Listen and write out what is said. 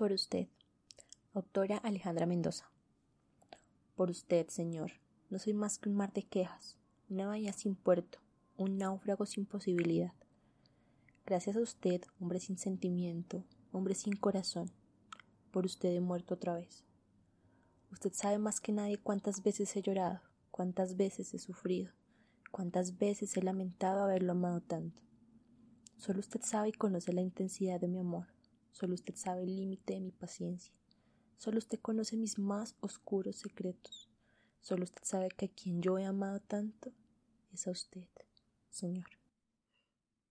Por usted, autora Alejandra Mendoza. Por usted, Señor, no soy más que un mar de quejas, una bahía sin puerto, un náufrago sin posibilidad. Gracias a usted, hombre sin sentimiento, hombre sin corazón, por usted he muerto otra vez. Usted sabe más que nadie cuántas veces he llorado, cuántas veces he sufrido, cuántas veces he lamentado haberlo amado tanto. Solo usted sabe y conoce la intensidad de mi amor, solo usted sabe el límite de mi paciencia, solo usted conoce mis más oscuros secretos, solo usted sabe que a quien yo he amado tanto es a usted, Señor.